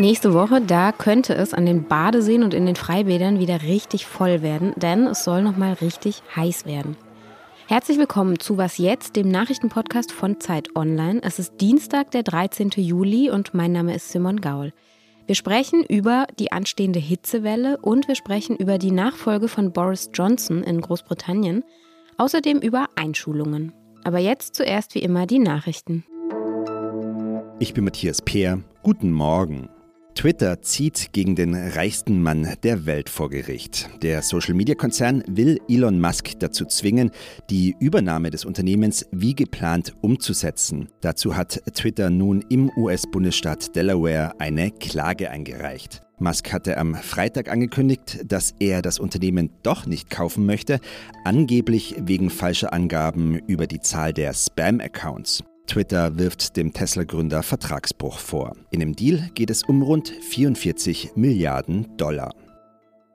Nächste Woche, da könnte es an den Badeseen und in den Freibädern wieder richtig voll werden, denn es soll noch mal richtig heiß werden. Herzlich willkommen zu Was jetzt, dem Nachrichtenpodcast von Zeit Online. Es ist Dienstag, der 13. Juli und mein Name ist Simon Gaul. Wir sprechen über die anstehende Hitzewelle und wir sprechen über die Nachfolge von Boris Johnson in Großbritannien, außerdem über Einschulungen. Aber jetzt zuerst wie immer die Nachrichten. Ich bin Matthias Peer. Guten Morgen. Twitter zieht gegen den reichsten Mann der Welt vor Gericht. Der Social-Media-Konzern will Elon Musk dazu zwingen, die Übernahme des Unternehmens wie geplant umzusetzen. Dazu hat Twitter nun im US-Bundesstaat Delaware eine Klage eingereicht. Musk hatte am Freitag angekündigt, dass er das Unternehmen doch nicht kaufen möchte, angeblich wegen falscher Angaben über die Zahl der Spam-Accounts. Twitter wirft dem Tesla-Gründer Vertragsbruch vor. In dem Deal geht es um rund 44 Milliarden Dollar.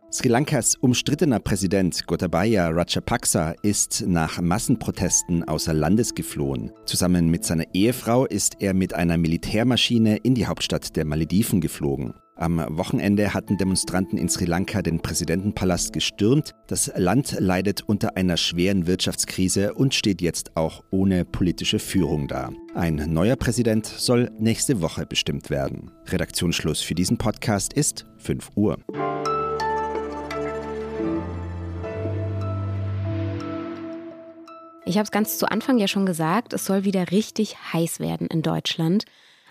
Sri Lankas umstrittener Präsident Gotabaya Rajapaksa ist nach Massenprotesten außer Landes geflohen. Zusammen mit seiner Ehefrau ist er mit einer Militärmaschine in die Hauptstadt der Malediven geflogen. Am Wochenende hatten Demonstranten in Sri Lanka den Präsidentenpalast gestürmt. Das Land leidet unter einer schweren Wirtschaftskrise und steht jetzt auch ohne politische Führung da. Ein neuer Präsident soll nächste Woche bestimmt werden. Redaktionsschluss für diesen Podcast ist 5 Uhr. Ich habe es ganz zu Anfang ja schon gesagt, es soll wieder richtig heiß werden in Deutschland.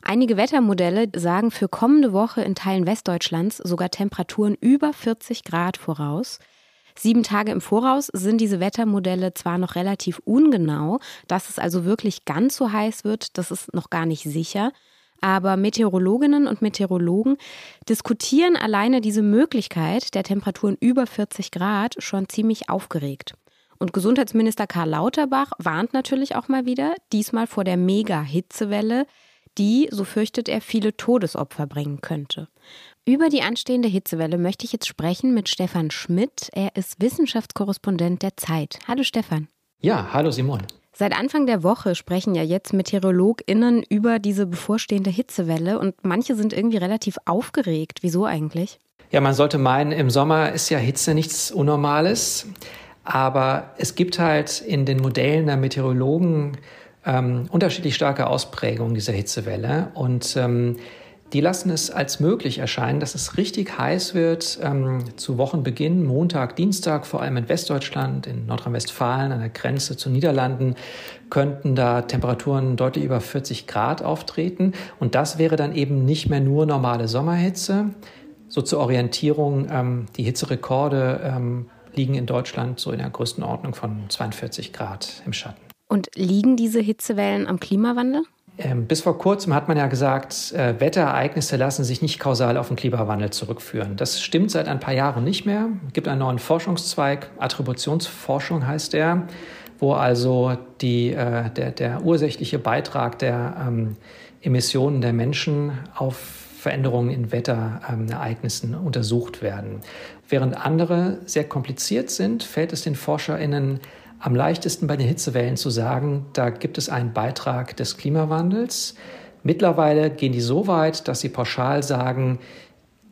Einige Wettermodelle sagen für kommende Woche in Teilen Westdeutschlands sogar Temperaturen über 40 Grad voraus. Sieben Tage im Voraus sind diese Wettermodelle zwar noch relativ ungenau, dass es also wirklich ganz so heiß wird, das ist noch gar nicht sicher. Aber Meteorologinnen und Meteorologen diskutieren alleine diese Möglichkeit der Temperaturen über 40 Grad schon ziemlich aufgeregt. Und Gesundheitsminister Karl Lauterbach warnt natürlich auch mal wieder, diesmal vor der Mega-Hitzewelle, die, so fürchtet er, viele Todesopfer bringen könnte. Über die anstehende Hitzewelle möchte ich jetzt sprechen mit Stefan Schmidt. Er ist Wissenschaftskorrespondent der Zeit. Hallo Stefan. Ja, hallo Simon. Seit Anfang der Woche sprechen ja jetzt MeteorologInnen über diese bevorstehende Hitzewelle und manche sind irgendwie relativ aufgeregt. Wieso eigentlich? Ja, man sollte meinen, im Sommer ist ja Hitze nichts Unnormales. Aber es gibt halt in den Modellen der Meteorologen ähm, unterschiedlich starke Ausprägungen dieser Hitzewelle und ähm, die lassen es als möglich erscheinen, dass es richtig heiß wird ähm, zu Wochenbeginn, Montag, Dienstag, vor allem in Westdeutschland, in Nordrhein-Westfalen, an der Grenze zu Niederlanden, könnten da Temperaturen deutlich über 40 Grad auftreten. Und das wäre dann eben nicht mehr nur normale Sommerhitze. So zur Orientierung, ähm, die Hitzerekorde ähm, liegen in Deutschland so in der Größenordnung von 42 Grad im Schatten. Und liegen diese Hitzewellen am Klimawandel? Ähm, bis vor kurzem hat man ja gesagt, äh, Wetterereignisse lassen sich nicht kausal auf den Klimawandel zurückführen. Das stimmt seit ein paar Jahren nicht mehr. Es gibt einen neuen Forschungszweig, Attributionsforschung heißt der, wo also die, äh, der, der ursächliche Beitrag der ähm, Emissionen der Menschen auf Veränderungen in Wetterereignissen ähm, untersucht werden. Während andere sehr kompliziert sind, fällt es den ForscherInnen am leichtesten bei den Hitzewellen zu sagen, da gibt es einen Beitrag des Klimawandels. Mittlerweile gehen die so weit, dass sie pauschal sagen,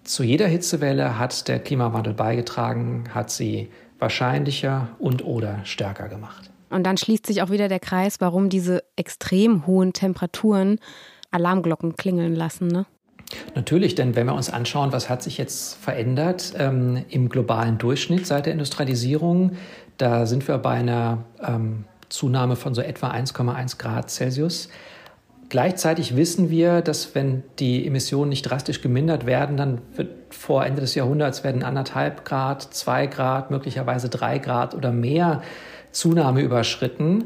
zu jeder Hitzewelle hat der Klimawandel beigetragen, hat sie wahrscheinlicher und oder stärker gemacht. Und dann schließt sich auch wieder der Kreis, warum diese extrem hohen Temperaturen Alarmglocken klingeln lassen. Ne? Natürlich, denn wenn wir uns anschauen, was hat sich jetzt verändert ähm, im globalen Durchschnitt seit der Industrialisierung, da sind wir bei einer ähm, Zunahme von so etwa 1,1 Grad Celsius. Gleichzeitig wissen wir, dass wenn die Emissionen nicht drastisch gemindert werden, dann wird vor Ende des Jahrhunderts werden anderthalb Grad, zwei Grad, möglicherweise drei Grad oder mehr Zunahme überschritten.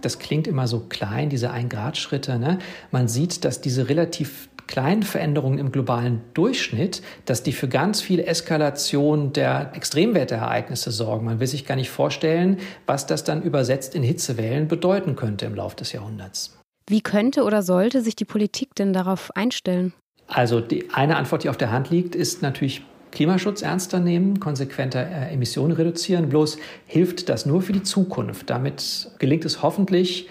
Das klingt immer so klein, diese Ein-Grad-Schritte. Ne? Man sieht, dass diese relativ kleinen Veränderungen im globalen Durchschnitt, dass die für ganz viel Eskalation der Extremwetterereignisse sorgen. Man will sich gar nicht vorstellen, was das dann übersetzt in Hitzewellen bedeuten könnte im Laufe des Jahrhunderts. Wie könnte oder sollte sich die Politik denn darauf einstellen? Also die eine Antwort, die auf der Hand liegt, ist natürlich Klimaschutz ernster nehmen, konsequenter äh, Emissionen reduzieren. Bloß hilft das nur für die Zukunft. Damit gelingt es hoffentlich,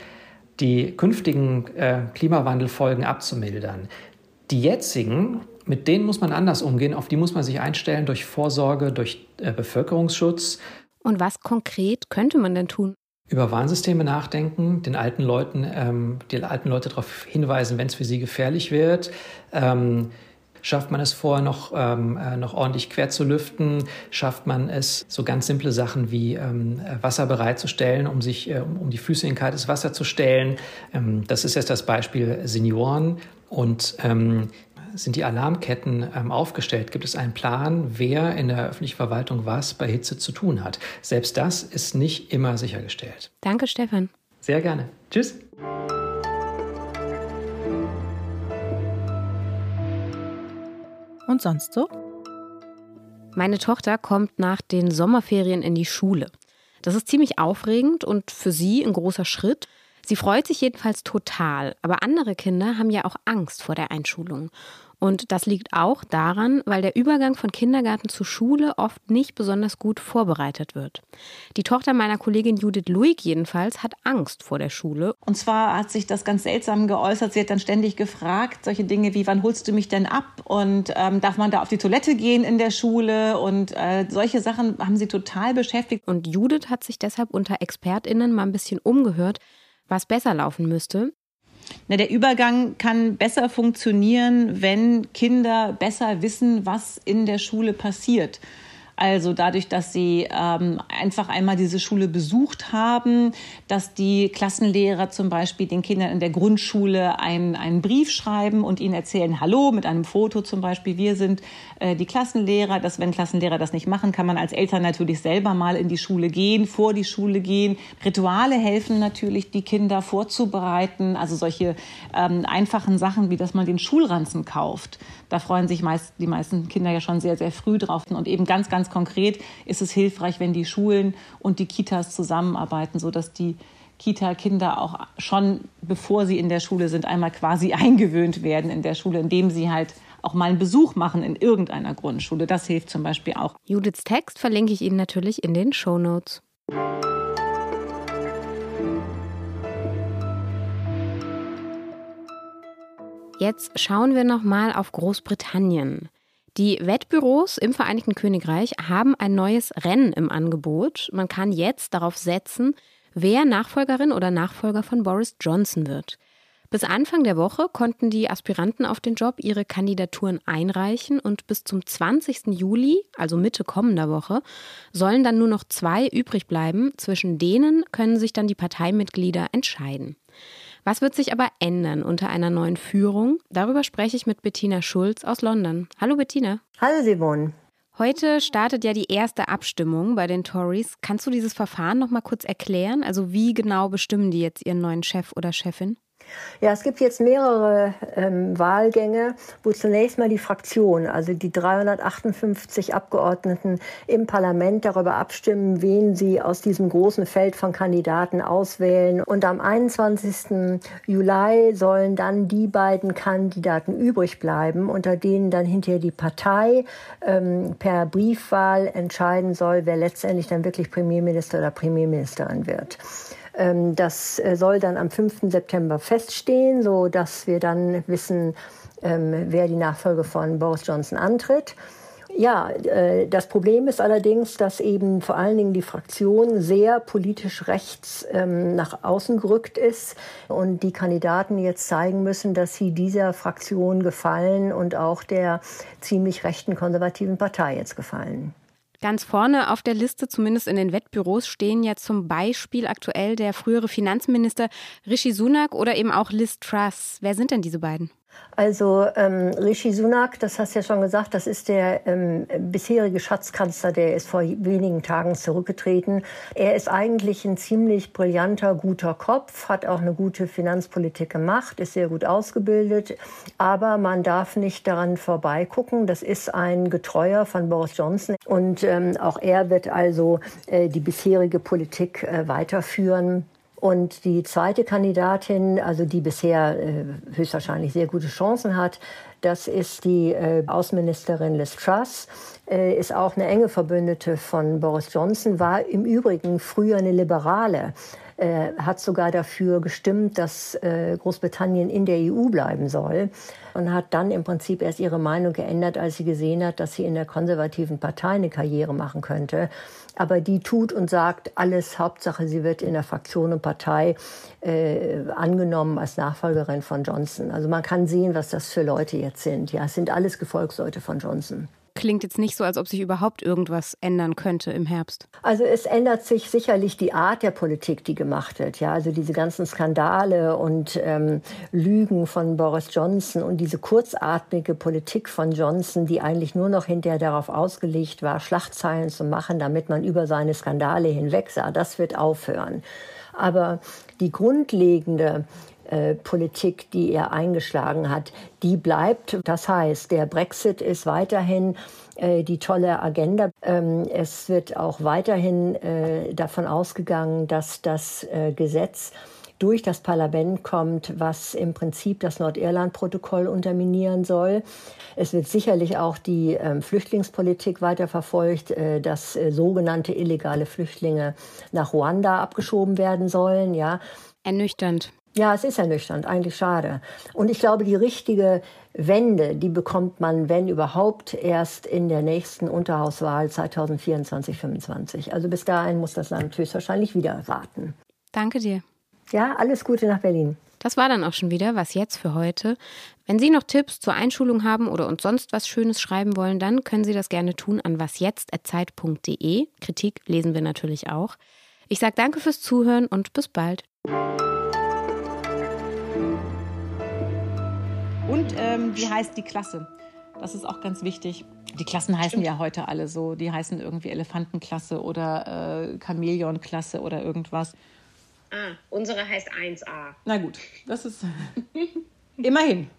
die künftigen äh, Klimawandelfolgen abzumildern. Die jetzigen Mit denen muss man anders umgehen, auf die muss man sich einstellen durch Vorsorge, durch äh, Bevölkerungsschutz. Und was konkret könnte man denn tun? Über Warnsysteme nachdenken, den alten Leuten, ähm, die alten Leute darauf hinweisen, wenn es für sie gefährlich wird. Ähm, Schafft man es vorher noch, ähm, äh, noch ordentlich quer zu lüften? Schafft man es, so ganz simple Sachen wie ähm, Wasser bereitzustellen, um sich, äh, um die Füße in kaltes Wasser zu stellen? Ähm, das ist jetzt das Beispiel Senioren. Und ähm, sind die Alarmketten ähm, aufgestellt? Gibt es einen Plan, wer in der öffentlichen Verwaltung was bei Hitze zu tun hat? Selbst das ist nicht immer sichergestellt. Danke, Stefan. Sehr gerne. Tschüss. Und sonst so? Meine Tochter kommt nach den Sommerferien in die Schule. Das ist ziemlich aufregend und für sie ein großer Schritt. Sie freut sich jedenfalls total, aber andere Kinder haben ja auch Angst vor der Einschulung. Und das liegt auch daran, weil der Übergang von Kindergarten zu Schule oft nicht besonders gut vorbereitet wird. Die Tochter meiner Kollegin Judith Luig jedenfalls hat Angst vor der Schule. Und zwar hat sich das ganz seltsam geäußert. Sie hat dann ständig gefragt, solche Dinge wie, wann holst du mich denn ab? Und ähm, darf man da auf die Toilette gehen in der Schule? Und äh, solche Sachen haben sie total beschäftigt. Und Judith hat sich deshalb unter ExpertInnen mal ein bisschen umgehört, was besser laufen müsste? Na, der Übergang kann besser funktionieren, wenn Kinder besser wissen, was in der Schule passiert. Also dadurch, dass sie ähm, einfach einmal diese Schule besucht haben, dass die Klassenlehrer zum Beispiel den Kindern in der Grundschule einen, einen Brief schreiben und ihnen erzählen, hallo, mit einem Foto zum Beispiel, wir sind äh, die Klassenlehrer. Dass wenn Klassenlehrer das nicht machen, kann man als Eltern natürlich selber mal in die Schule gehen, vor die Schule gehen. Rituale helfen natürlich, die Kinder vorzubereiten. Also solche ähm, einfachen Sachen, wie dass man den Schulranzen kauft. Da freuen sich meist, die meisten Kinder ja schon sehr, sehr früh drauf. Und eben ganz, ganz konkret ist es hilfreich, wenn die Schulen und die Kitas zusammenarbeiten, sodass die Kita-Kinder auch schon, bevor sie in der Schule sind, einmal quasi eingewöhnt werden in der Schule, indem sie halt auch mal einen Besuch machen in irgendeiner Grundschule. Das hilft zum Beispiel auch. Judiths Text verlinke ich Ihnen natürlich in den Show Notes. Jetzt schauen wir noch mal auf Großbritannien. Die Wettbüros im Vereinigten Königreich haben ein neues Rennen im Angebot. Man kann jetzt darauf setzen, wer Nachfolgerin oder Nachfolger von Boris Johnson wird. Bis Anfang der Woche konnten die Aspiranten auf den Job ihre Kandidaturen einreichen und bis zum 20. Juli, also Mitte kommender Woche, sollen dann nur noch zwei übrig bleiben. Zwischen denen können sich dann die Parteimitglieder entscheiden. Was wird sich aber ändern unter einer neuen Führung? Darüber spreche ich mit Bettina Schulz aus London. Hallo Bettina. Hallo Simon. Heute startet ja die erste Abstimmung bei den Tories. Kannst du dieses Verfahren noch mal kurz erklären? Also wie genau bestimmen die jetzt ihren neuen Chef oder Chefin? Ja, es gibt jetzt mehrere ähm, Wahlgänge, wo zunächst mal die Fraktion, also die 358 Abgeordneten im Parlament darüber abstimmen, wen sie aus diesem großen Feld von Kandidaten auswählen. Und am 21. Juli sollen dann die beiden Kandidaten übrig bleiben, unter denen dann hinterher die Partei ähm, per Briefwahl entscheiden soll, wer letztendlich dann wirklich Premierminister oder Premierministerin wird. Ähm, das äh, soll dann am 5. September feststehen, so dass wir dann wissen, ähm, wer die Nachfolge von Boris Johnson antritt. Ja, äh, das Problem ist allerdings, dass eben vor allen Dingen die Fraktion sehr politisch rechts ähm, nach außen gerückt ist und die Kandidaten jetzt zeigen müssen, dass sie dieser Fraktion gefallen und auch der ziemlich rechten konservativen Partei jetzt gefallen. Ganz vorne auf der Liste, zumindest in den Wettbüros, stehen ja zum Beispiel aktuell der frühere Finanzminister Rishi Sunak oder eben auch Liz Truss. Wer sind denn diese beiden? Also ähm, Rishi Sunak, das hast du ja schon gesagt, das ist der ähm, bisherige Schatzkanzler, der ist vor wenigen Tagen zurückgetreten. Er ist eigentlich ein ziemlich brillanter, guter Kopf, hat auch eine gute Finanzpolitik gemacht, ist sehr gut ausgebildet. Aber man darf nicht daran vorbeigucken. Das ist ein Getreuer von Boris Johnson. Und ähm, auch er wird also äh, die bisherige Politik äh, weiterführen. Und die zweite Kandidatin, also die bisher äh, höchstwahrscheinlich sehr gute Chancen hat, das ist die äh, Außenministerin Liz Truss, äh, ist auch eine enge Verbündete von Boris Johnson, war im Übrigen früher eine Liberale. Äh, hat sogar dafür gestimmt, dass äh, Großbritannien in der EU bleiben soll und hat dann im Prinzip erst ihre Meinung geändert, als sie gesehen hat, dass sie in der konservativen Partei eine Karriere machen könnte. Aber die tut und sagt alles, Hauptsache, sie wird in der Fraktion und Partei äh, angenommen als Nachfolgerin von Johnson. Also man kann sehen, was das für Leute jetzt sind. Ja, es sind alles Gefolgsleute von Johnson klingt jetzt nicht so, als ob sich überhaupt irgendwas ändern könnte im Herbst. Also es ändert sich sicherlich die Art der Politik, die gemacht wird. Ja, also diese ganzen Skandale und ähm, Lügen von Boris Johnson und diese kurzatmige Politik von Johnson, die eigentlich nur noch hinterher darauf ausgelegt war, Schlachtzeilen zu machen, damit man über seine Skandale hinweg sah. Das wird aufhören. Aber die grundlegende äh, Politik, die er eingeschlagen hat, die bleibt. Das heißt, der Brexit ist weiterhin äh, die tolle Agenda. Ähm, es wird auch weiterhin äh, davon ausgegangen, dass das äh, Gesetz durch das Parlament kommt, was im Prinzip das Nordirland-Protokoll unterminieren soll. Es wird sicherlich auch die ähm, Flüchtlingspolitik weiterverfolgt, äh, dass äh, sogenannte illegale Flüchtlinge nach Ruanda abgeschoben werden sollen. Ja. Ernüchternd. Ja, es ist ernüchternd, eigentlich schade. Und ich glaube, die richtige Wende, die bekommt man, wenn überhaupt, erst in der nächsten Unterhauswahl 2024, 2025. Also bis dahin muss das Land höchstwahrscheinlich wieder warten. Danke dir. Ja, alles Gute nach Berlin. Das war dann auch schon wieder was jetzt für heute. Wenn Sie noch Tipps zur Einschulung haben oder uns sonst was Schönes schreiben wollen, dann können Sie das gerne tun an wasjetzt.zeit.de. Kritik lesen wir natürlich auch. Ich sage danke fürs Zuhören und bis bald. Und ähm, wie heißt die Klasse? Das ist auch ganz wichtig. Die Klassen heißen Stimmt. ja heute alle so. Die heißen irgendwie Elefantenklasse oder äh, Chamäleonklasse oder irgendwas. Ah, unsere heißt 1a. Na gut, das ist immerhin.